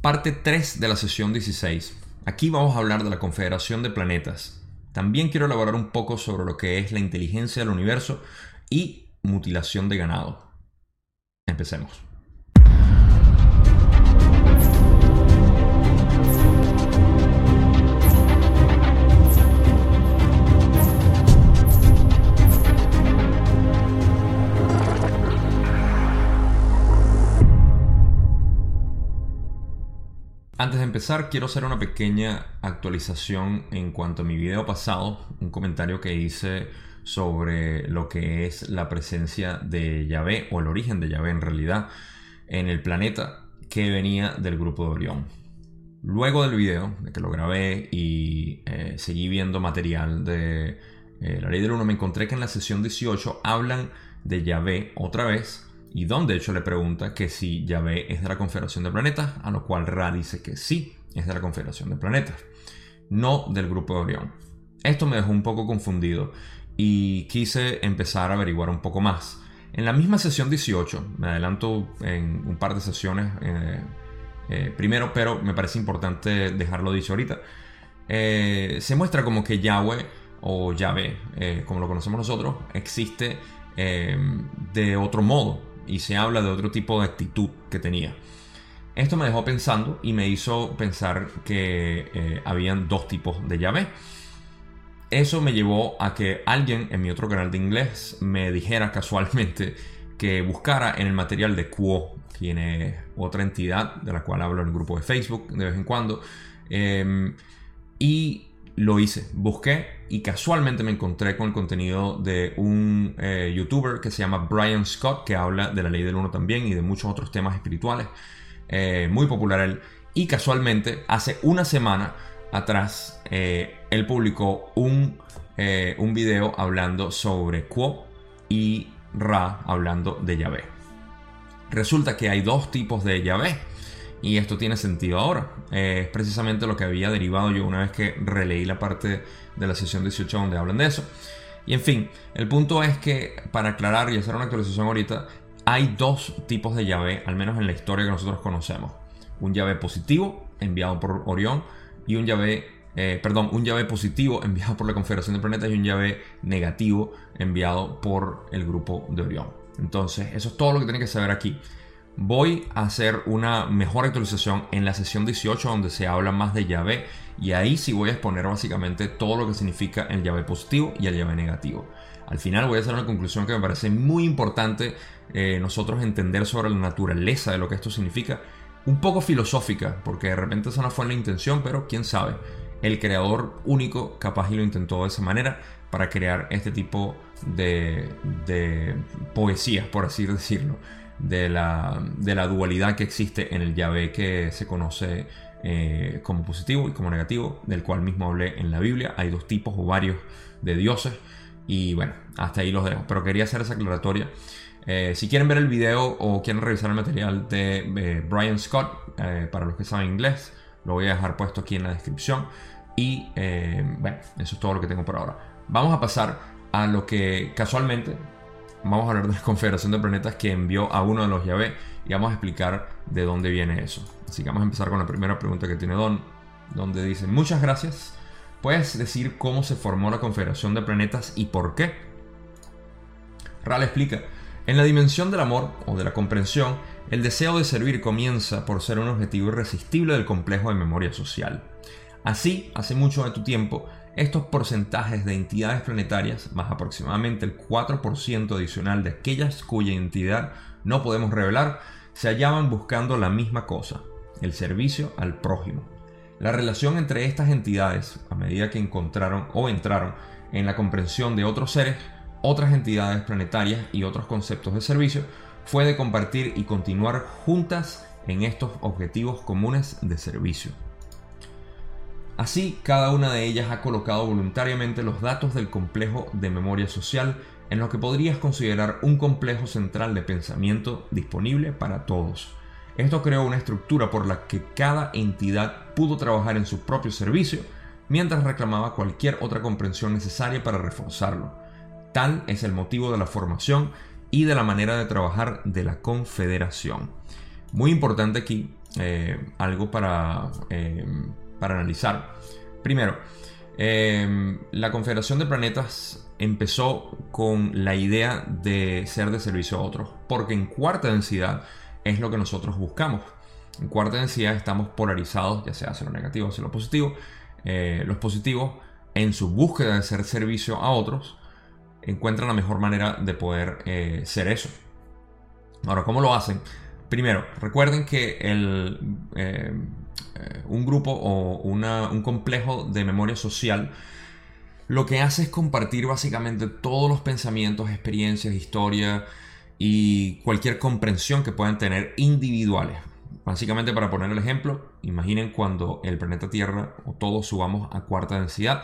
Parte 3 de la sesión 16. Aquí vamos a hablar de la Confederación de Planetas. También quiero elaborar un poco sobre lo que es la inteligencia del universo y mutilación de ganado. Empecemos. Antes de empezar, quiero hacer una pequeña actualización en cuanto a mi video pasado, un comentario que hice sobre lo que es la presencia de Yahvé o el origen de Yahvé en realidad en el planeta que venía del grupo de Orión. Luego del video, de que lo grabé y eh, seguí viendo material de eh, la ley del 1, me encontré que en la sesión 18 hablan de Yahvé otra vez y Don de hecho le pregunta que si Yahvé es de la Confederación de Planetas, a lo cual Ra dice que sí, es de la Confederación de Planetas, no del grupo de Orión. Esto me dejó un poco confundido y quise empezar a averiguar un poco más. En la misma sesión 18, me adelanto en un par de sesiones eh, eh, primero, pero me parece importante dejarlo dicho ahorita. Eh, se muestra como que Yahweh o Yahvé, como lo conocemos nosotros, existe de otro modo, y se habla de otro tipo de actitud que tenía. Esto me dejó pensando y me hizo pensar que eh, habían dos tipos de llave. Eso me llevó a que alguien en mi otro canal de inglés me dijera casualmente que buscara en el material de Quo, quien es otra entidad de la cual hablo en el grupo de Facebook de vez en cuando. Em, y lo hice, busqué y casualmente me encontré con el contenido de un eh, youtuber que se llama Brian Scott, que habla de la ley del uno también y de muchos otros temas espirituales. Eh, muy popular él. Y casualmente, hace una semana atrás, eh, él publicó un, un video hablando sobre Quo y Ra hablando de Yahvé. Resulta que hay dos tipos de Yahvé y esto tiene sentido ahora. es precisamente lo que había derivado yo una vez que releí la parte de la sesión 18 donde hablan de eso. Y en fin, el punto es que para aclarar y hacer una actualización ahorita, hay dos tipos de llave, al menos en la historia que nosotros conocemos. Un llave positivo enviado por Orión y un llave, eh, perdón, un llave positivo enviado por la Confederación de Planetas y un llave negativo enviado por el grupo de Orión. Entonces, eso es todo lo que tienen que saber aquí. Voy a hacer una mejor actualización en la sesión 18 donde se habla más de llave y ahí sí voy a exponer básicamente todo lo que significa el llave positivo y el llave negativo. Al final voy a hacer una conclusión que me parece muy importante eh, nosotros entender sobre la naturaleza de lo que esto significa. Un poco filosófica, porque de repente esa no fue la intención, pero quién sabe. El creador único capaz y lo intentó de esa manera para crear este tipo de, de poesías, por así decirlo de la, dualidad que existe en el llave que se conoce eh, como positivo y como negativo, del cual mismo hablé en la Biblia. Hay dos tipos o varios de dioses. Y bueno, hasta ahí los dejo. Pero quería hacer esa aclaratoria. Eh, si quieren ver el video o quieren revisar el material de eh, Brian Scott, para los que saben inglés, lo voy a dejar puesto aquí en la descripción. Y bueno, eso es todo lo que tengo por ahora. Vamos a pasar a lo que casualmente vamos a hablar de la Confederación de Planetas que envió a uno de los Yahvé y vamos a explicar de dónde viene eso. Así que vamos a empezar con la primera pregunta que tiene Don, donde dice, muchas gracias. ¿Puedes decir cómo se formó la Confederación de Planetas y por qué? Ral explica, en la dimensión del amor o de la comprensión, el deseo de servir comienza por ser un objetivo irresistible del complejo de memoria social. Así, hace mucho de tu tiempo, estos porcentajes de entidades planetarias, más aproximadamente el 4% adicional de aquellas cuya identidad no podemos revelar, se hallaban buscando la misma cosa, el servicio al prójimo. La relación entre estas entidades, a medida que encontraron o entraron en la comprensión de otros seres, otras entidades planetarias y otros conceptos de servicio, fue de compartir y continuar juntas en estos objetivos comunes de servicio. Así, cada una de ellas ha colocado voluntariamente los datos del complejo de memoria social en lo que podrías considerar un complejo central de pensamiento disponible para todos. Esto creó una estructura por la que cada entidad pudo trabajar en su propio servicio mientras reclamaba cualquier otra comprensión necesaria para reforzarlo. Tal es el motivo de la formación y de la manera de trabajar de la Confederación. Muy importante aquí, eh, algo para, eh, para analizar. Primero, la Confederación de Planetas empezó con la idea de ser de servicio a otros, porque en cuarta densidad es lo que nosotros buscamos. En cuarta densidad estamos polarizados, ya sea hacia lo negativo hacia lo positivo. los positivos, en su búsqueda de ser servicio a otros, encuentran la mejor manera de poder eh, ser eso. Ahora, ¿cómo lo hacen? Primero, recuerden que el, eh, eh, un grupo o un complejo de memoria social lo que hace es compartir básicamente todos los pensamientos, experiencias, historia y cualquier comprensión que puedan tener individuales. Básicamente, para poner el ejemplo, imaginen cuando el planeta Tierra o todos subamos a cuarta densidad,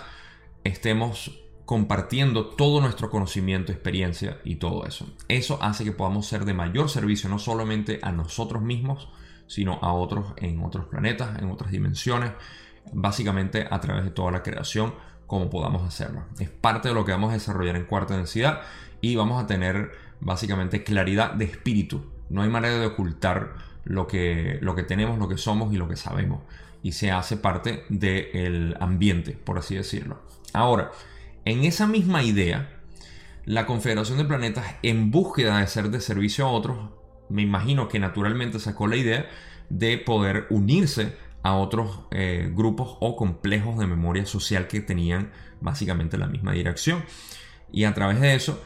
estemos compartiendo todo nuestro conocimiento, experiencia y todo eso. Eso hace que podamos ser de mayor servicio no solamente a nosotros mismos, sino a otros en otros planetas, en otras dimensiones, básicamente a través de toda la creación, como podamos hacerlo. Es parte de lo que vamos a desarrollar en cuarta densidad y vamos a tener básicamente claridad de espíritu. No hay manera de ocultar lo que, lo que tenemos, lo que somos y lo que sabemos. Y se hace parte del ambiente, por así decirlo. Ahora, en esa misma idea, la Confederación de Planetas, en búsqueda de ser de servicio a otros, me imagino que naturalmente sacó la idea de poder unirse a otros eh, grupos o complejos de memoria social que tenían básicamente la misma dirección. Y a través de eso,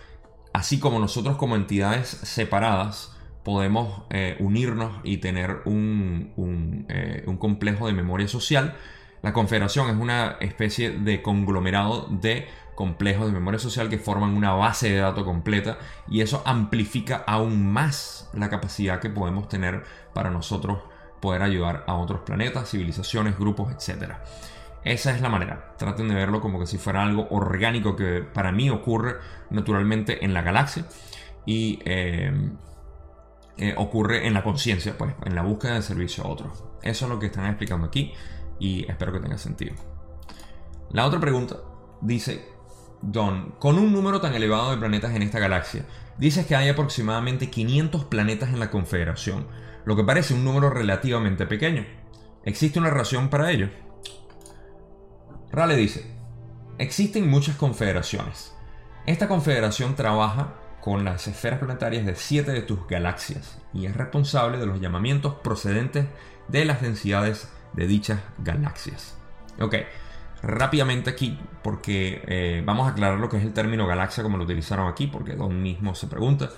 así como nosotros como entidades separadas, podemos eh, unirnos y tener un, eh, un complejo de memoria social, la Confederación es una especie de conglomerado de complejos de memoria social que forman una base de datos completa y eso amplifica aún más la capacidad que podemos tener para nosotros poder ayudar a otros planetas, civilizaciones, grupos, etc. Esa es la manera. Traten de verlo como que si fuera algo orgánico que para mí ocurre naturalmente en la galaxia y eh, eh, ocurre en la conciencia, pues, en la búsqueda de servicio a otros. Eso es lo que están explicando aquí y espero que tenga sentido. La otra pregunta dice, Don, con un número tan elevado de planetas en esta galaxia, dices que hay aproximadamente 500 planetas en la Confederación, lo que parece un número relativamente pequeño. ¿Existe una razón para ello? Rale dice, existen muchas confederaciones. Esta confederación trabaja con las esferas planetarias de 7 de tus galaxias y es responsable de los llamamientos procedentes de las densidades de dichas galaxias. Ok, rápidamente aquí, porque eh, vamos a aclarar lo que es el término galaxia como lo utilizaron aquí, porque Don mismo se pregunta.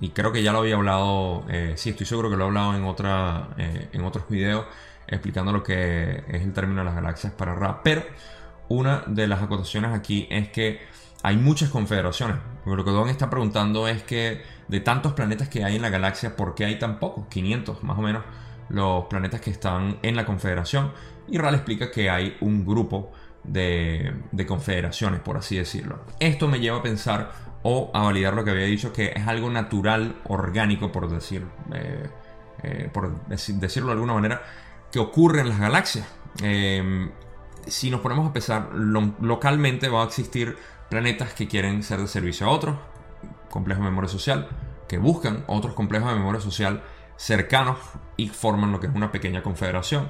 Y creo que ya lo había hablado, eh, sí, estoy seguro que lo he hablado en, otra, eh, en otros videos explicando lo que es el término de las galaxias para Ra. Pero una de las acotaciones aquí es que hay muchas confederaciones. Lo que Don está preguntando es que de tantos planetas que hay en la galaxia, ¿por qué hay tan pocos? 500 más o menos los planetas que están en la confederación. Y Ral explica que hay un grupo de, confederaciones, por así decirlo. Esto me lleva a pensar o a validar lo que había dicho, que es algo natural, orgánico, por, decir, eh, eh, por decirlo de alguna manera, que ocurre en las galaxias. Em, si nos ponemos a pensar, localmente va a existir planetas que quieren ser de servicio a otros, complejos de memoria social, que buscan otros complejos de memoria social cercanos y forman lo que es una pequeña confederación.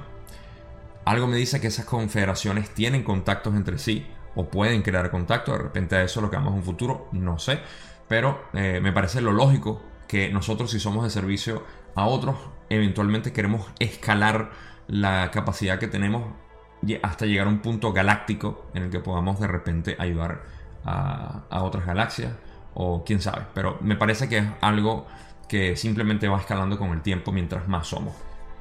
Algo me dice que esas confederaciones tienen contactos entre sí o pueden crear contactos. De repente a eso lo que vamos en un futuro, no sé. Pero eh, me parece lo lógico que nosotros si somos de servicio a otros, eventualmente queremos escalar la capacidad que tenemos hasta llegar a un punto galáctico en el que podamos de repente ayudar a, a otras galaxias o quién sabe. Pero me parece que es algo que simplemente va escalando con el tiempo mientras más somos.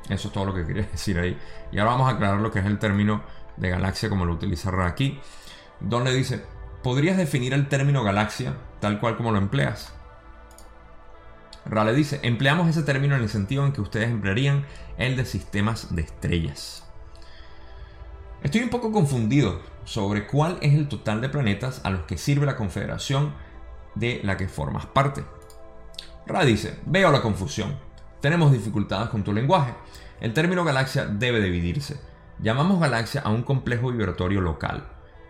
Eso es todo lo que quería decir ahí. Y ahora vamos a aclarar lo que es el término de galaxia como lo utiliza aquí. Donde dice, ¿podrías definir el término galaxia tal cual como lo empleas? Ra le dice, empleamos ese término en el sentido en que ustedes emplearían el de sistemas de estrellas. Estoy un poco confundido sobre cuál es el total de planetas a los que sirve la confederación de la que formas parte. Ra dice, veo la confusión. Tenemos dificultades con tu lenguaje. El término galaxia debe dividirse. Llamamos galaxia a un complejo vibratorio local.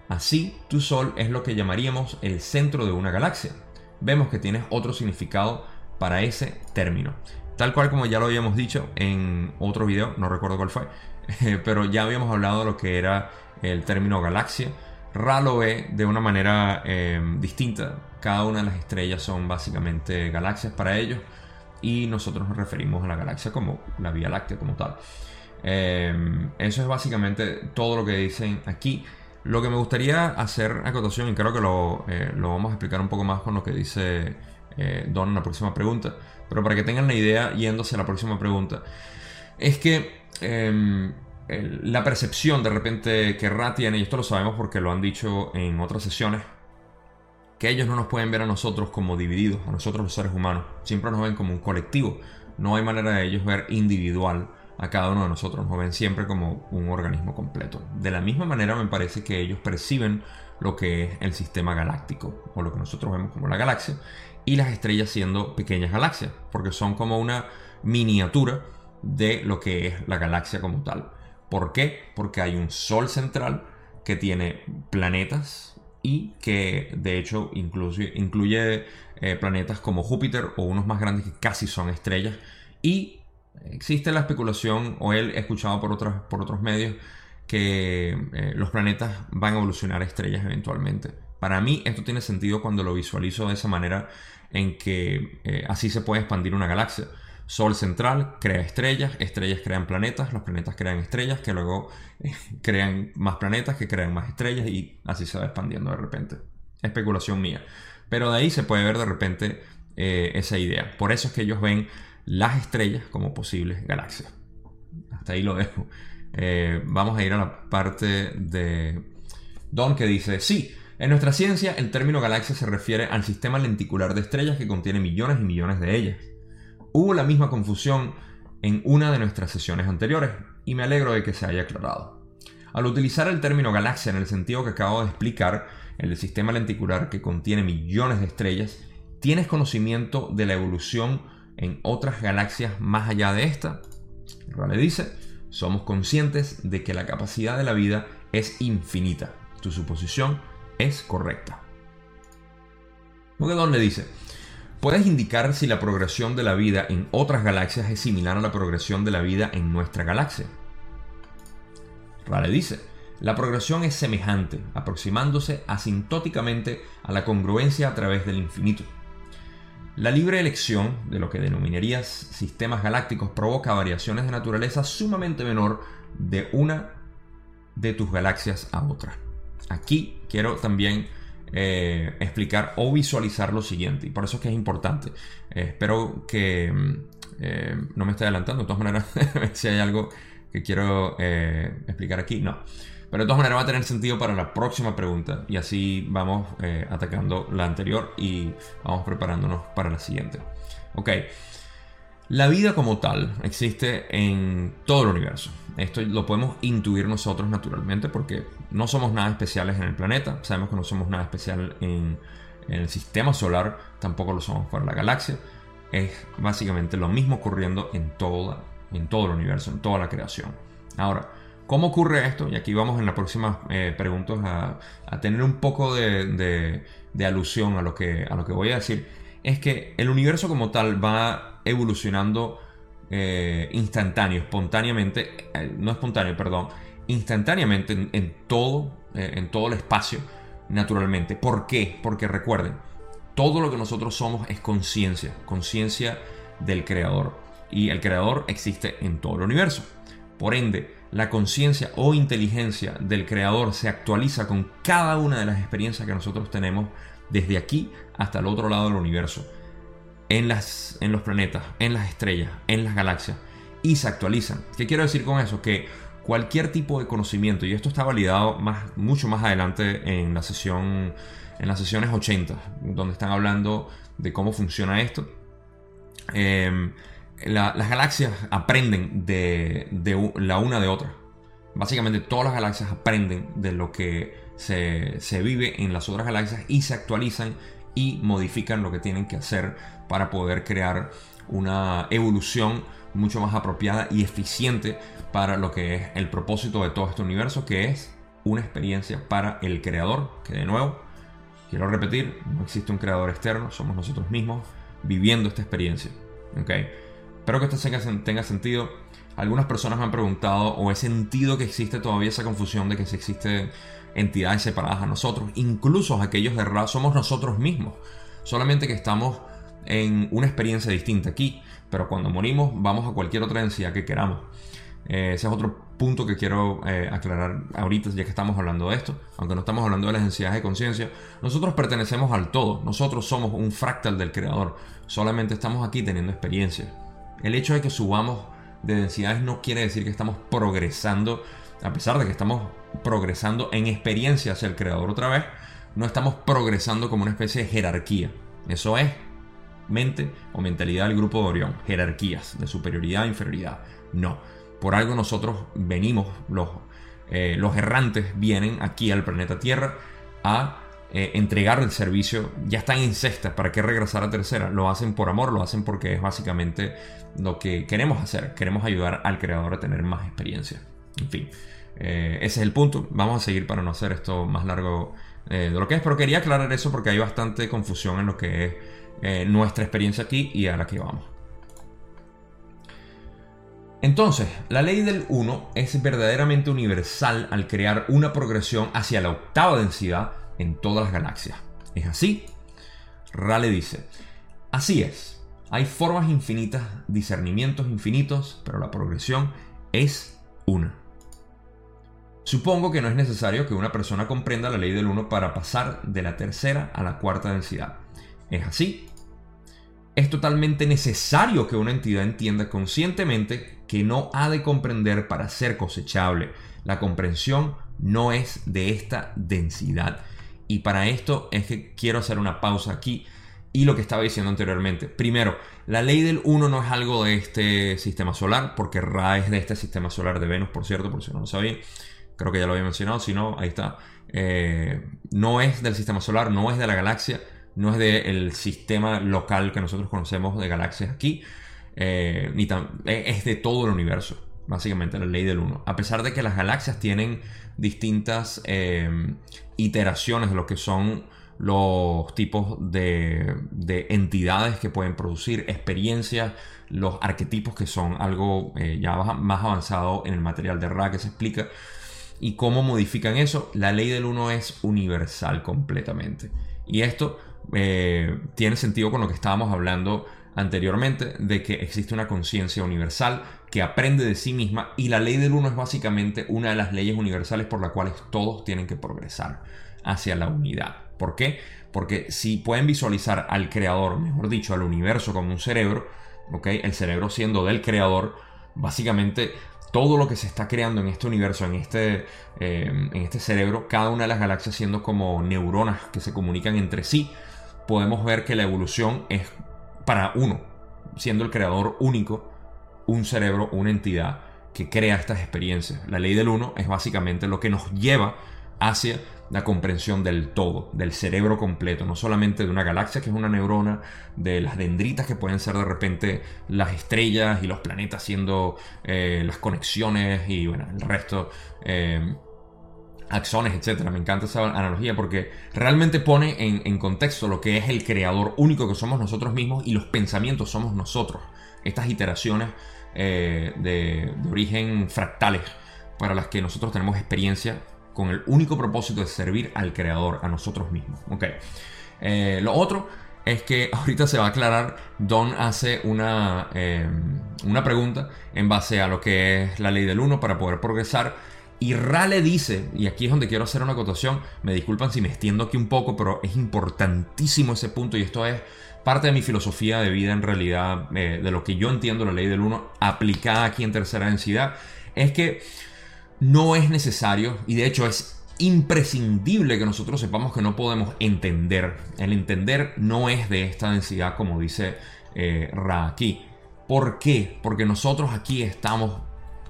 Así, tu Sol es lo que llamaríamos el centro de una galaxia. Vemos que tienes otro significado para ese término. Tal cual como ya lo habíamos dicho en otro video, no recuerdo cuál fue, pero ya habíamos hablado de lo que era el término galaxia. Ra lo ve de una manera eh, distinta. Cada una de las estrellas son básicamente galaxias para ellos y nosotros nos referimos a la galaxia como la Vía Láctea como tal. Eh, eso es básicamente todo lo que dicen aquí. Lo que me gustaría hacer acotación, y creo que lo, eh, lo vamos a explicar un poco más con lo que dice Don en la próxima pregunta, pero para que tengan la idea, yéndose a la próxima pregunta, es que em, la percepción de repente que Ra tiene, y esto lo sabemos porque lo han dicho en otras sesiones, que ellos no nos pueden ver a nosotros como divididos, a nosotros los seres humanos, siempre nos ven como un colectivo, no hay manera de ellos ver individual a cada uno de nosotros, nos ven siempre como un organismo completo. De la misma manera me parece que ellos perciben lo que es el sistema galáctico, o lo que nosotros vemos como la galaxia, y las estrellas siendo pequeñas galaxias, porque son como una miniatura de lo que es la galaxia como tal. ¿Por qué? Porque hay un sol central que tiene planetas y que de hecho incluye, incluye eh, planetas como Júpiter o unos más grandes que casi son estrellas. Y existe la especulación, o él escuchado por, otros, por otros medios, que eh, los planetas van a evolucionar estrellas eventualmente. Para mí esto tiene sentido cuando lo visualizo de esa manera en que eh, así se puede expandir una galaxia. Sol central crea estrellas, estrellas crean planetas, los planetas crean estrellas que luego eh, crean más planetas que crean más estrellas y así se va expandiendo de repente. Especulación mía. Pero de ahí se puede ver de repente eh, esa idea. Por eso es que ellos ven las estrellas como posibles galaxias. Hasta ahí lo dejo. vamos a ir a la parte de Don que dice, sí, en nuestra ciencia, el término galaxia se refiere al sistema lenticular de estrellas que contiene millones y millones de ellas. Hubo la misma confusión en una de nuestras sesiones anteriores, y me alegro de que se haya aclarado. Al utilizar el término galaxia en el sentido que acabo de explicar, el sistema lenticular que contiene millones de estrellas, ¿tienes conocimiento de la evolución en otras galaxias más allá de esta? Rale dice, somos conscientes de que la capacidad de la vida es infinita. Tu suposición es correcta. Don le dice, ¿puedes indicar si la progresión de la vida en otras galaxias es similar a la progresión de la vida en nuestra galaxia? Rale dice, la progresión es semejante, aproximándose asintóticamente a la congruencia a través del infinito. La libre elección de lo que denominarías sistemas galácticos provoca variaciones de naturaleza sumamente menor de una de tus galaxias a otra. Aquí quiero también eh, explicar o visualizar lo siguiente, y por eso es que es importante. Eh, espero que mm, eh, no me esté adelantando, de todas maneras, si hay algo que quiero explicar aquí, no. Pero de todas maneras va a tener sentido para la próxima pregunta y así vamos atacando la anterior y vamos preparándonos para la siguiente. Ok. La vida como tal existe en todo el universo. Esto lo podemos intuir nosotros naturalmente porque no somos nada especiales en el planeta, sabemos que no somos nada especial en, el sistema solar, tampoco lo somos fuera de la galaxia. Es básicamente lo mismo ocurriendo en, toda, en todo el universo, en toda la creación. Ahora, ¿cómo ocurre esto? Y aquí vamos en las próximas eh, preguntas a, tener un poco de, alusión a lo, que, a lo que voy a decir. Es que el universo como tal va evolucionando eh, instantáneo, espontáneamente, eh, no espontáneo, perdón, instantáneamente en, todo, eh, en todo el espacio, naturalmente. ¿Por qué? Porque recuerden, todo lo que nosotros somos es conciencia, conciencia del creador. Y el creador existe en todo el universo. Por ende, la conciencia o inteligencia del creador se actualiza con cada una de las experiencias que nosotros tenemos desde aquí hasta el otro lado del universo en, las, en los planetas, en las estrellas, en las galaxias y se actualizan. ¿Qué quiero decir con eso? Que cualquier tipo de conocimiento, y esto está validado más, mucho más adelante en la sesión, en las sesiones 80, donde están hablando de cómo funciona esto. Em, las galaxias aprenden de, de, la una de otra. Básicamente todas las galaxias aprenden de lo que se, se vive en las otras galaxias y se actualizan y modifican lo que tienen que hacer para poder crear una evolución mucho más apropiada y eficiente para lo que es el propósito de todo este universo, que es una experiencia para el creador, que de nuevo, quiero repetir, no existe un creador externo, somos nosotros mismos viviendo esta experiencia. Espero que esto tenga sentido. Algunas personas me han preguntado o he sentido que existe todavía esa confusión de que si existen entidades separadas a nosotros, incluso aquellos de Ra somos nosotros mismos, solamente que estamos en una experiencia distinta aquí, pero cuando morimos vamos a cualquier otra densidad que queramos. Eh, ese es otro punto que quiero eh, aclarar ahorita, ya que estamos hablando de esto, aunque no estamos hablando de las densidades de conciencia, nosotros pertenecemos al todo, nosotros somos un fractal del creador, solamente estamos aquí teniendo experiencia. El hecho de que subamos de densidades no quiere decir que estamos progresando, a pesar de que estamos progresando en experiencia hacia el creador otra vez, no estamos progresando como una especie de jerarquía. Eso es mente o mentalidad del grupo de Orión, jerarquías de superioridad e inferioridad. No, por algo nosotros venimos, los, eh, los errantes vienen aquí al planeta Tierra a eh, entregar el servicio, ya están en sexta, ¿para qué regresar a tercera? Lo hacen por amor, lo hacen porque es básicamente lo que queremos hacer, queremos ayudar al creador a tener más experiencia. En fin, eh, ese es el punto, vamos a seguir para no hacer esto más largo de lo que es, pero quería aclarar eso porque hay bastante confusión en lo que es nuestra experiencia aquí y a la que vamos. Entonces, la ley del 1 es verdaderamente universal al crear una progresión hacia la octava densidad en todas las galaxias. ¿Es así? Rale dice, así es. Hay formas infinitas, discernimientos infinitos, pero la progresión es una. Supongo que no es necesario que una persona comprenda la ley del 1 para pasar de la tercera a la cuarta densidad. ¿Es así? Es totalmente necesario que una entidad entienda conscientemente que no ha de comprender para ser cosechable. La comprensión no es de esta densidad. Y para esto es que quiero hacer una pausa aquí y lo que estaba diciendo anteriormente. Primero, la ley del 1 no es algo de este sistema solar, porque Ra es de este sistema solar de Venus, por cierto, por si no lo sabían. Creo que ya lo había mencionado, si no, ahí está. Eh, no es del sistema solar, no es de la galaxia, no es del sistema local que nosotros conocemos de galaxias aquí. Eh, ni eh, es de todo el universo, básicamente la ley del 1. A pesar de que las galaxias tienen distintas eh, iteraciones de lo que son los tipos de, entidades que pueden producir, experiencias, los arquetipos que son algo ya más avanzado en el material de Ra que se explica. Y cómo modifican eso, la ley del 1 es universal completamente. Y esto tiene sentido con lo que estábamos hablando anteriormente de que existe una conciencia universal que aprende de sí misma y la ley del uno es básicamente una de las leyes universales por las cuales todos tienen que progresar hacia la unidad. ¿Por qué? Porque si pueden visualizar al creador, mejor dicho, al universo como un cerebro, ¿ok? El cerebro siendo del creador, básicamente todo lo que se está creando en este universo, en este, eh, en este cerebro, cada una de las galaxias siendo como neuronas que se comunican entre sí, podemos ver que la evolución es para uno, siendo el creador único, un cerebro, una entidad que crea estas experiencias. La ley del uno es básicamente lo que nos lleva hacia la comprensión del todo, del cerebro completo, no solamente de una galaxia que es una neurona, de las dendritas que pueden ser de repente las estrellas y los planetas siendo eh, las conexiones y bueno, el resto. Eh, axones, etcétera. Me encanta esa analogía porque realmente pone en, contexto lo que es el creador único que somos nosotros mismos y los pensamientos somos nosotros. Estas iteraciones eh, de, origen fractales para las que nosotros tenemos experiencia con el único propósito de servir al creador, a nosotros mismos. Ok. Eh, lo otro es que ahorita se va a aclarar, Don hace una, eh, una pregunta en base a lo que es la ley del 1 para poder progresar y Rale dice, y aquí es donde quiero hacer una acotación, me disculpan si me extiendo aquí un poco, pero es importantísimo ese punto y esto es parte de mi filosofía de vida en realidad, eh, de lo que yo entiendo la ley del 1 aplicada aquí en tercera densidad, es que no es necesario y de hecho es imprescindible que nosotros sepamos que no podemos entender. El entender no es de esta densidad como dice eh, Ra aquí. ¿Por qué? Porque nosotros aquí estamos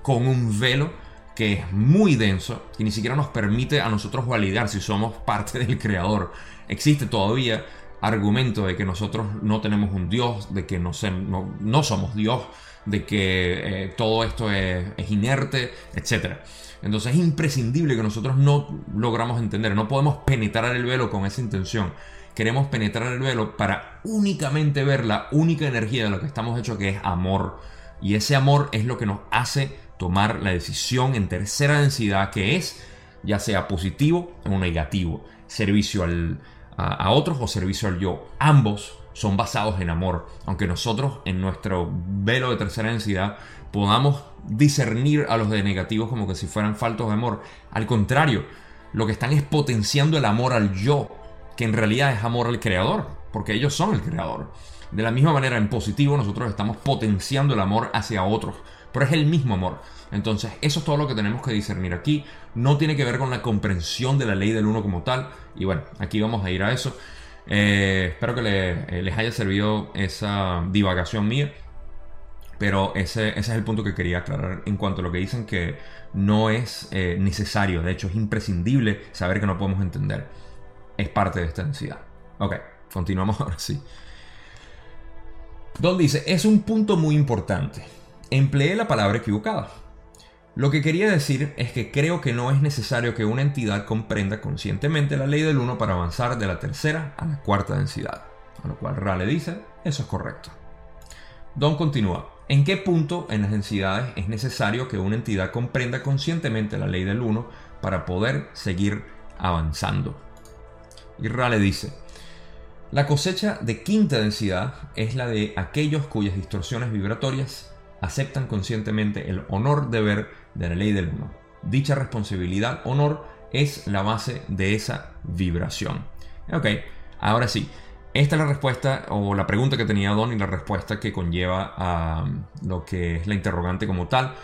con un velo que es muy denso y ni siquiera nos permite a nosotros validar si somos parte del creador. Existe todavía argumento de que nosotros no tenemos un Dios, de que no, no, somos Dios, de que eh, todo esto es, es inerte, etc. Entonces es imprescindible que nosotros no logramos entender, no podemos penetrar el velo con esa intención. queremos penetrar el velo para únicamente ver la única energía de lo que estamos hechos, que es amor. Y ese amor es lo que nos hace tomar la decisión en tercera densidad, que es ya sea positivo o negativo, servicio a, otros o servicio al yo. Ambos son basados en amor, aunque nosotros en nuestro velo de tercera densidad podamos discernir a los de negativos como que si fueran faltos de amor. Al contrario, lo que están es potenciando el amor al yo, que en realidad es amor al creador, porque ellos son el creador. De la misma manera, en positivo, nosotros estamos potenciando el amor hacia otros, pero es el mismo amor. Entonces, eso es todo lo que tenemos que discernir aquí. No tiene que ver con la comprensión de la ley del uno como tal. Y bueno, aquí vamos a ir a eso. Eh, espero que eh, les haya servido esa divagación mía. Pero ese, es el punto que quería aclarar en cuanto a lo que dicen que no es eh, necesario, de hecho es imprescindible saber que no podemos entender. Es parte de esta densidad. Ok, continuamos ahora sí. Don dice, es un punto muy importante. Empleé la palabra equivocada. Lo que quería decir es que creo que no es necesario que una entidad comprenda conscientemente la ley del 1 para avanzar de la tercera a la cuarta densidad. A lo cual Rale dice, eso es correcto. Don continúa, ¿en qué punto en las densidades es necesario que una entidad comprenda conscientemente la ley del 1 para poder seguir avanzando? Y Rale dice, la cosecha de quinta densidad es la de aquellos cuyas distorsiones vibratorias aceptan conscientemente el honor deber de la ley del uno. Dicha responsabilidad, honor, es la base de esa vibración. Ok, ahora sí. Esta es la respuesta o la pregunta que tenía Don y la respuesta que conlleva a um, lo que es la interrogante como tal,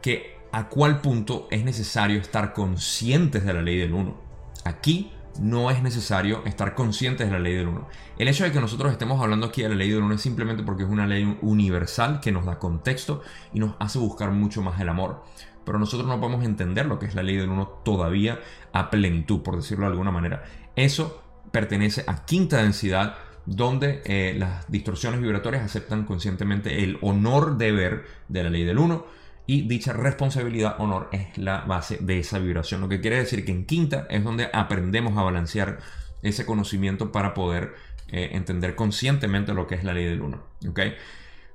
que a cuál punto es necesario estar conscientes de la ley del uno. Aquí no es necesario estar conscientes de la ley del 1. El hecho de que nosotros estemos hablando aquí de la ley del 1 es simplemente porque es una ley universal que nos da contexto y nos hace buscar mucho más el amor. Pero nosotros no podemos entender lo que es la ley del 1 todavía a plenitud, por decirlo de alguna manera. Eso pertenece a quinta densidad, donde eh, las distorsiones vibratorias aceptan conscientemente el honor deber de la ley del 1 y dicha responsabilidad, honor, es la base de esa vibración. Lo que quiere decir que en quinta es donde aprendemos a balancear ese conocimiento para poder eh, entender conscientemente lo que es la ley del uno.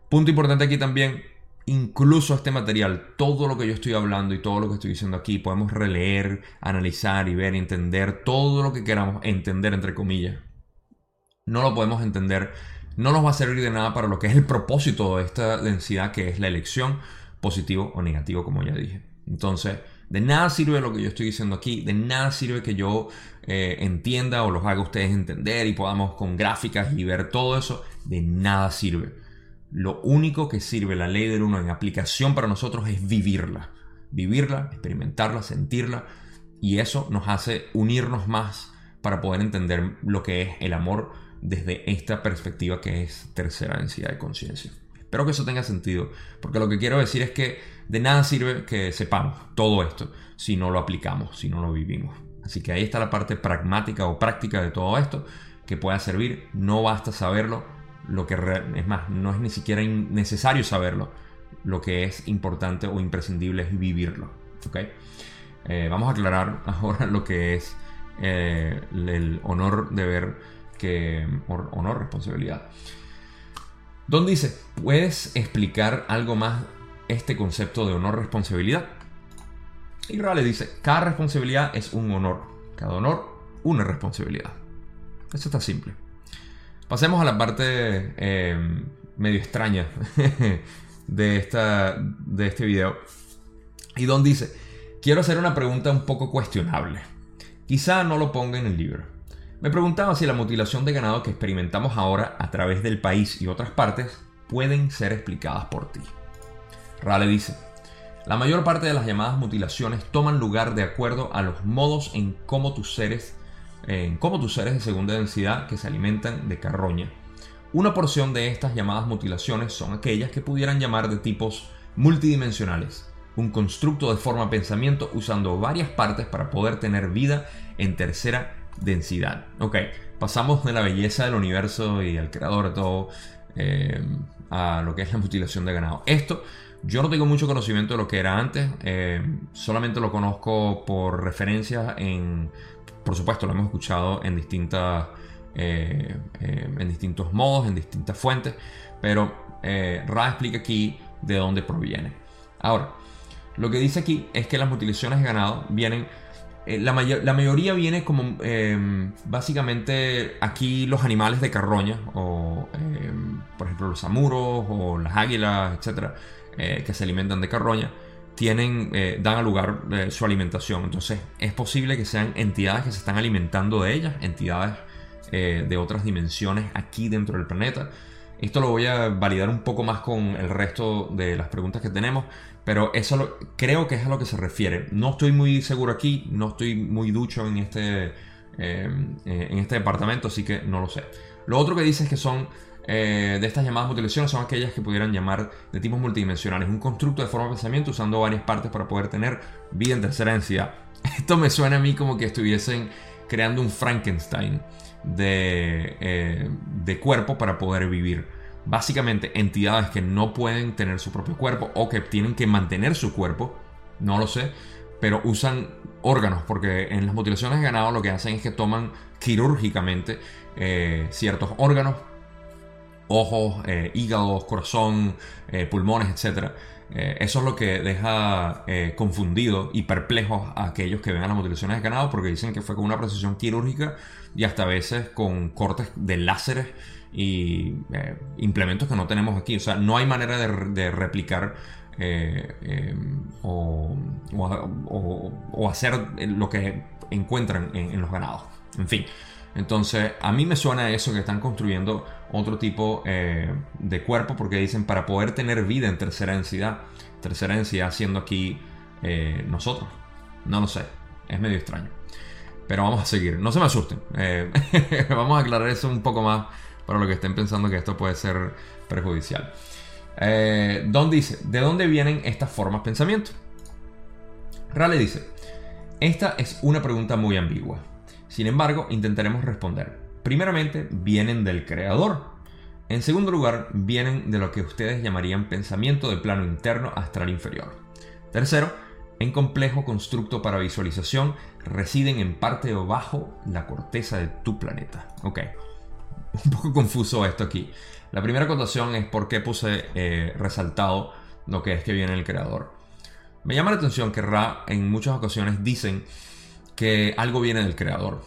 Punto importante aquí también, incluso este material, todo lo que yo estoy hablando y todo lo que estoy diciendo aquí, podemos releer, analizar y ver, entender todo lo que queramos entender, entre comillas. No lo podemos entender, no nos va a servir de nada para lo que es el propósito de esta densidad que es la elección positivo o negativo, como ya dije. Entonces, de nada sirve lo que yo estoy diciendo aquí, de nada sirve que yo eh, entienda o los haga ustedes entender y podamos con gráficas y ver todo eso, de nada sirve. Lo único que sirve la ley del uno en aplicación para nosotros es vivirla. Vivirla, experimentarla, sentirla. Y eso nos hace unirnos más para poder entender lo que es el amor desde esta perspectiva que es tercera densidad de conciencia. Espero que eso tenga sentido, porque lo que quiero decir es que de nada sirve que sepamos todo esto si no lo aplicamos, si no lo vivimos. Así que ahí está la parte pragmática o práctica de todo esto que pueda servir. No basta saberlo, lo que es más, no es ni siquiera necesario saberlo. Lo que es importante o imprescindible es vivirlo. ¿okay? Eh, vamos a aclarar ahora lo que es eh, el honor, deber, que honor, responsabilidad. Don dice, ¿puedes explicar algo más este concepto de honor-responsabilidad? Y Rale dice, cada responsabilidad es un honor, cada honor una responsabilidad. Eso está simple. Pasemos a la parte em, medio extraña de, esta, de este video. Y Don dice, quiero hacer una pregunta un poco cuestionable. Quizá no lo ponga en el libro. Me preguntaba si la mutilación de ganado que experimentamos ahora a través del país y otras partes pueden ser explicadas por ti. Rale dice, la mayor parte de las llamadas mutilaciones toman lugar de acuerdo a los modos en cómo tus seres, en cómo tus seres de segunda densidad que se alimentan de carroña. Una porción de estas llamadas mutilaciones son aquellas que pudieran llamar de tipos multidimensionales, un constructo de forma pensamiento usando varias partes para poder tener vida en tercera densidad. Ok, pasamos de la belleza del universo y el creador de todo eh, a lo que es la mutilación de ganado. Esto yo no tengo mucho conocimiento de lo que era antes, eh, solamente lo conozco por referencias en, por supuesto, lo hemos escuchado en distintas en distintos modos, en distintas fuentes, pero Ra explica aquí de dónde proviene. Ahora, lo que dice aquí es que las mutilaciones de ganado vienen eh, la, mayoría viene como em, básicamente aquí los animales de carroña, o em, por ejemplo los amuros o las águilas, etcétera, eh, que se alimentan de carroña, tienen, eh, dan a lugar su alimentación. Entonces es posible que sean entidades que se están alimentando de ellas, entidades de otras dimensiones aquí dentro del planeta. Esto lo voy a validar un poco más con el resto de las preguntas que tenemos, pero eso creo que es a lo que se refiere. No estoy muy seguro aquí, no estoy muy ducho en este, eh, eh, en este departamento, así que no lo sé. Lo otro que dice es que son eh, de estas llamadas mutilaciones son aquellas que pudieran llamar de tipos multidimensionales. Un constructo de forma de pensamiento usando varias partes para poder tener vida en tercera densidad. Esto me suena a mí como que estuviesen creando un Frankenstein de, de cuerpo para poder vivir básicamente entidades que no pueden tener su propio cuerpo o que tienen que mantener su cuerpo, no lo sé, pero usan órganos, porque en las mutilaciones de ganado lo que hacen es que toman quirúrgicamente eh, ciertos órganos, ojos, eh, hígados, corazón, eh, pulmones, etc. eso es lo que deja confundido y perplejos a aquellos que ven a las mutilaciones de ganado porque dicen que fue con una precisión quirúrgica y hasta a veces con cortes de láseres y eh, implementos que no tenemos aquí. O sea, no hay manera de, replicar eh, eh, o, hacer lo que encuentran en, los ganados. En fin. Entonces, a mí me suena eso que están construyendo otro tipo de cuerpo porque dicen para poder tener vida en tercera densidad. Tercera densidad siendo aquí nosotros. No lo sé. Es medio extraño. Pero vamos a seguir. No se me asusten. vamos a aclarar eso un poco más para los que estén pensando que esto puede ser perjudicial. Eh, Don dice, ¿de dónde vienen estas formas de pensamiento? Rale dice, esta es una pregunta muy ambigua. Sin embargo, intentaremos responder. Primeramente, vienen del creador. En segundo lugar, vienen de lo que ustedes llamarían pensamiento de plano interno astral inferior. Tercero, en complejo constructo para visualización, residen en parte o bajo la corteza de tu planeta. Ok, un poco confuso esto aquí. La primera acotación es por qué puse eh, resaltado lo que es que viene el creador. Me llama la atención que Ra en muchas ocasiones dicen que algo viene del creador.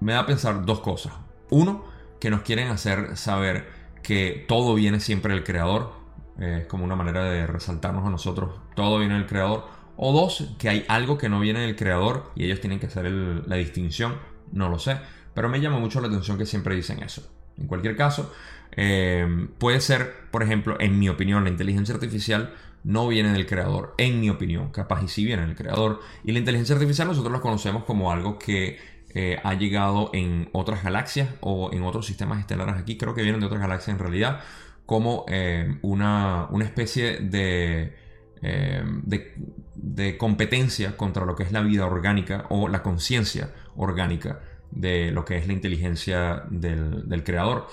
Me da a pensar dos cosas. Uno, que nos quieren hacer saber que todo viene siempre del creador. Es como una manera de resaltarnos a nosotros. Todo viene del creador. O dos, que hay algo que no viene del creador y ellos tienen que hacer la distinción. No lo sé. Pero me llama mucho la atención que siempre dicen eso. En cualquier caso, eh, puede ser, por ejemplo, en mi opinión, la inteligencia artificial no viene del creador, en mi opinión, capaz y sí viene del creador. Y la inteligencia artificial nosotros la conocemos como algo que eh, ha llegado en otras galaxias o en otros sistemas estelares aquí, creo que vienen de otras galaxias en realidad, como eh, una, especie de, de, de competencia contra lo que es la vida orgánica o la conciencia orgánica de lo que es la inteligencia del, creador.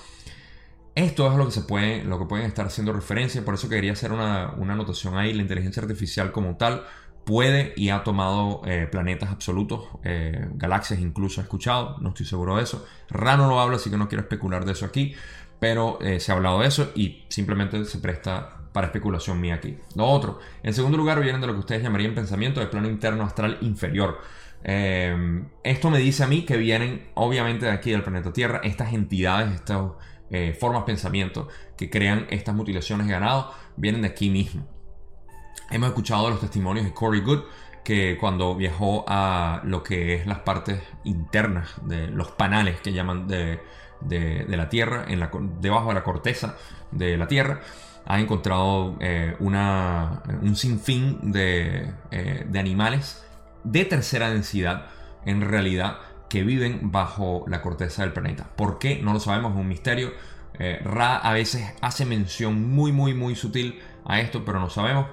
Esto es lo que se puede, lo que pueden estar haciendo referencia, por eso quería hacer una, anotación ahí. La inteligencia artificial como tal puede y ha tomado eh, planetas absolutos, eh, galaxias incluso ha escuchado, no estoy seguro de eso. Rano lo habla, así que no quiero especular de eso aquí, pero eh, se ha hablado de eso y simplemente se presta para especulación mía aquí. Lo otro, en segundo lugar, vienen de lo que ustedes llamarían pensamiento de plano interno astral inferior. Em, esto me dice a mí que vienen obviamente de aquí del planeta Tierra, estas entidades, estas eh, formas de pensamiento que crean estas mutilaciones de ganado, vienen de aquí mismo. Hemos escuchado los testimonios de Corey Good, que cuando viajó a lo que es las partes internas de los panales que llaman de, la Tierra, en la, debajo de la corteza de la Tierra, ha encontrado eh, una, un sinfín de, eh, de animales de tercera densidad en realidad que viven bajo la corteza del planeta. ¿Por qué? No lo sabemos, es un misterio. Eh, Ra a veces hace mención muy, muy, muy sutil a esto, pero no sabemos.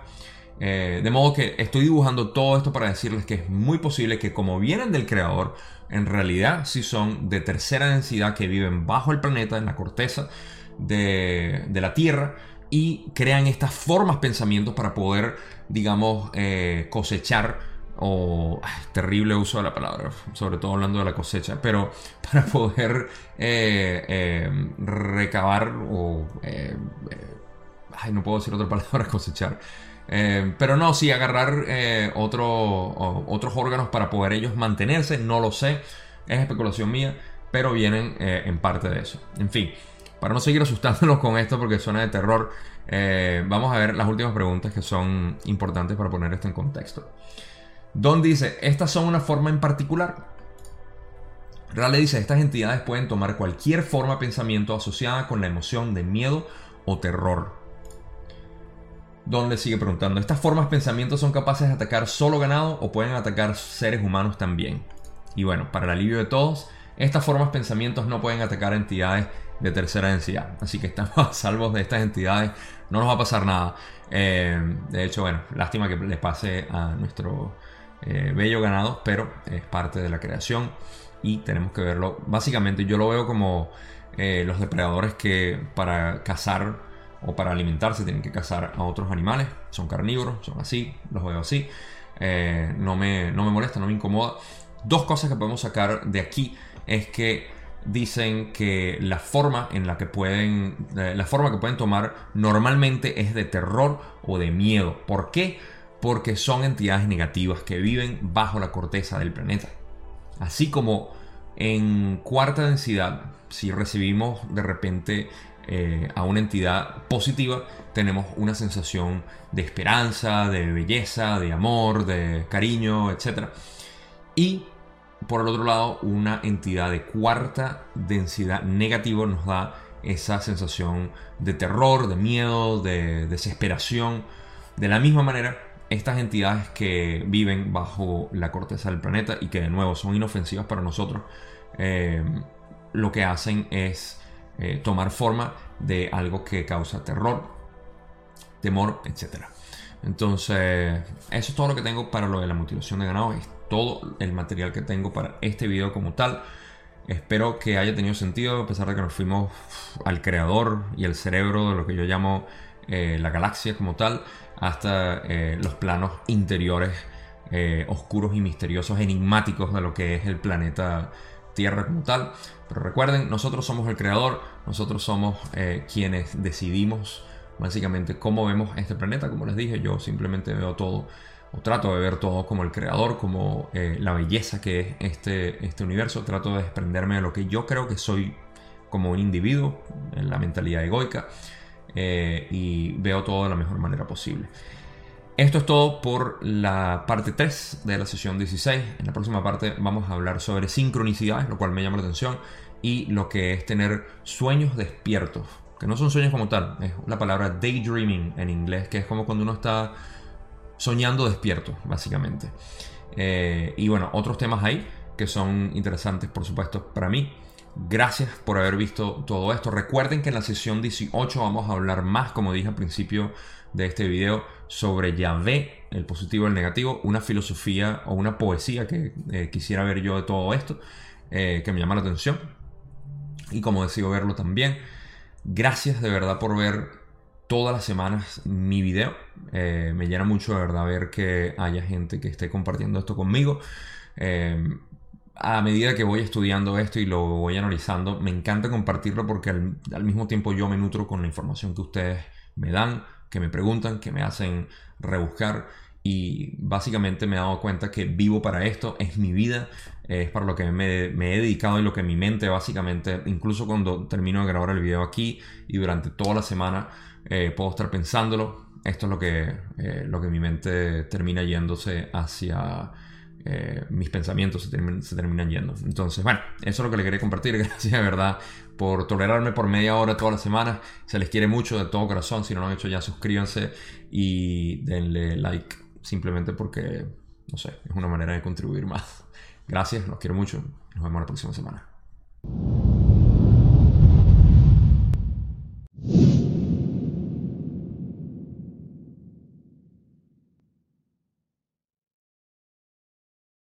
Eh, de modo que estoy dibujando todo esto para decirles que es muy posible que como vienen del creador, en realidad sí son de tercera densidad que viven bajo el planeta, en la corteza de, la Tierra, y crean estas formas pensamientos para poder, digamos, eh, cosechar o terrible uso de la palabra, sobre todo hablando de la cosecha, pero para poder eh, eh, recabar o... Eh, ay, no puedo decir otra palabra, cosechar. pero no, sí, agarrar otro, otros órganos para poder ellos mantenerse, no lo sé, es especulación mía, pero vienen en parte de eso. En fin, para no seguir asustándonos con esto porque suena de terror, vamos a ver las últimas preguntas que son importantes para poner esto en contexto. Don dice, estas son una forma en particular. Rale dice, estas entidades pueden tomar cualquier forma de pensamiento asociada con la emoción de miedo o terror. Don le sigue preguntando, ¿estas formas de pensamiento son capaces de atacar solo ganado o pueden atacar seres humanos también? Y bueno, para el alivio de todos, estas formas de pensamientos no pueden atacar entidades de tercera densidad. Así que estamos a salvos de estas entidades. No nos va a pasar nada. Eh, de hecho, bueno, lástima que les pase a nuestro eh, bello ganado, pero es parte de la creación y tenemos que verlo. Básicamente yo lo veo como eh, los depredadores que para cazar o para alimentarse tienen que cazar a otros animales. Son carnívoros, son así, los veo así. Eh, no, me, no me molesta, no me incomoda. Dos cosas que podemos sacar de aquí es que dicen que la forma en la que pueden la forma que pueden tomar normalmente es de terror o de miedo. ¿Por qué? Porque son entidades negativas que viven bajo la corteza del planeta. Así como en cuarta densidad, si recibimos de repente eh, a una entidad positiva, tenemos una sensación de esperanza, de belleza, de amor, de cariño, etc. Y por el otro lado, una entidad de cuarta densidad negativa nos da esa sensación de terror, de miedo, de desesperación. De la misma manera, estas entidades que viven bajo la corteza del planeta y que de nuevo son inofensivas para nosotros, eh, lo que hacen es eh, tomar forma de algo que causa terror, temor, etc. Entonces, eso es todo lo que tengo para lo de la mutilación de ganado. Es todo el material que tengo para este video como tal. Espero que haya tenido sentido, a pesar de que nos fuimos al creador y el cerebro de lo que yo llamo eh, la galaxia como tal hasta eh, los planos interiores eh, oscuros y misteriosos, enigmáticos de lo que es el planeta Tierra como tal. Pero recuerden, nosotros somos el creador, nosotros somos eh, quienes decidimos básicamente cómo vemos este planeta. Como les dije, yo simplemente veo todo o trato de ver todo como el creador, como la belleza que es este, este universo. Trato de desprenderme de lo que yo creo que soy como un individuo, en la mentalidad egoica. Eh, y veo todo de la mejor manera posible. Esto es todo por la parte 3 de la sesión 16. En la próxima parte vamos a hablar sobre sincronicidades, lo cual me llama la atención, y lo que es tener sueños despiertos, que no son sueños como tal, es la palabra daydreaming en inglés, que es como cuando uno está soñando despierto, básicamente. Eh, y bueno, otros temas ahí que son interesantes, por supuesto, para mí. Gracias por haber visto todo esto. Recuerden que en la sesión 18 vamos a hablar más, como dije al principio de este video, sobre Yahvé, el positivo y el negativo, una filosofía o una poesía que eh, quisiera ver yo de todo esto, eh, que me llama la atención. Y como decido verlo también. Gracias de verdad por ver todas las semanas mi video. Eh, me llena mucho de verdad ver que haya gente que esté compartiendo esto conmigo a medida que voy estudiando esto y lo voy analizando, me encanta compartirlo porque al, mismo tiempo yo me nutro con la información que ustedes me dan, que me preguntan, que me hacen rebuscar. Y básicamente me he dado cuenta que vivo para esto, es mi vida, es para lo que me, he dedicado y lo que mi mente básicamente, incluso cuando termino de grabar el video aquí y durante toda la semana eh, puedo estar pensándolo, esto es lo que, eh, lo que mi mente termina yéndose hacia eh, mis pensamientos se, terminan yendo. Entonces, bueno, eso es lo que le quería compartir. Gracias de verdad por tolerarme por media hora todas las semanas. Se les quiere mucho de todo corazón. Si no lo han hecho ya, suscríbanse y denle like simplemente porque, no sé, es una manera de contribuir más. Gracias, los quiero mucho. Nos vemos la próxima semana.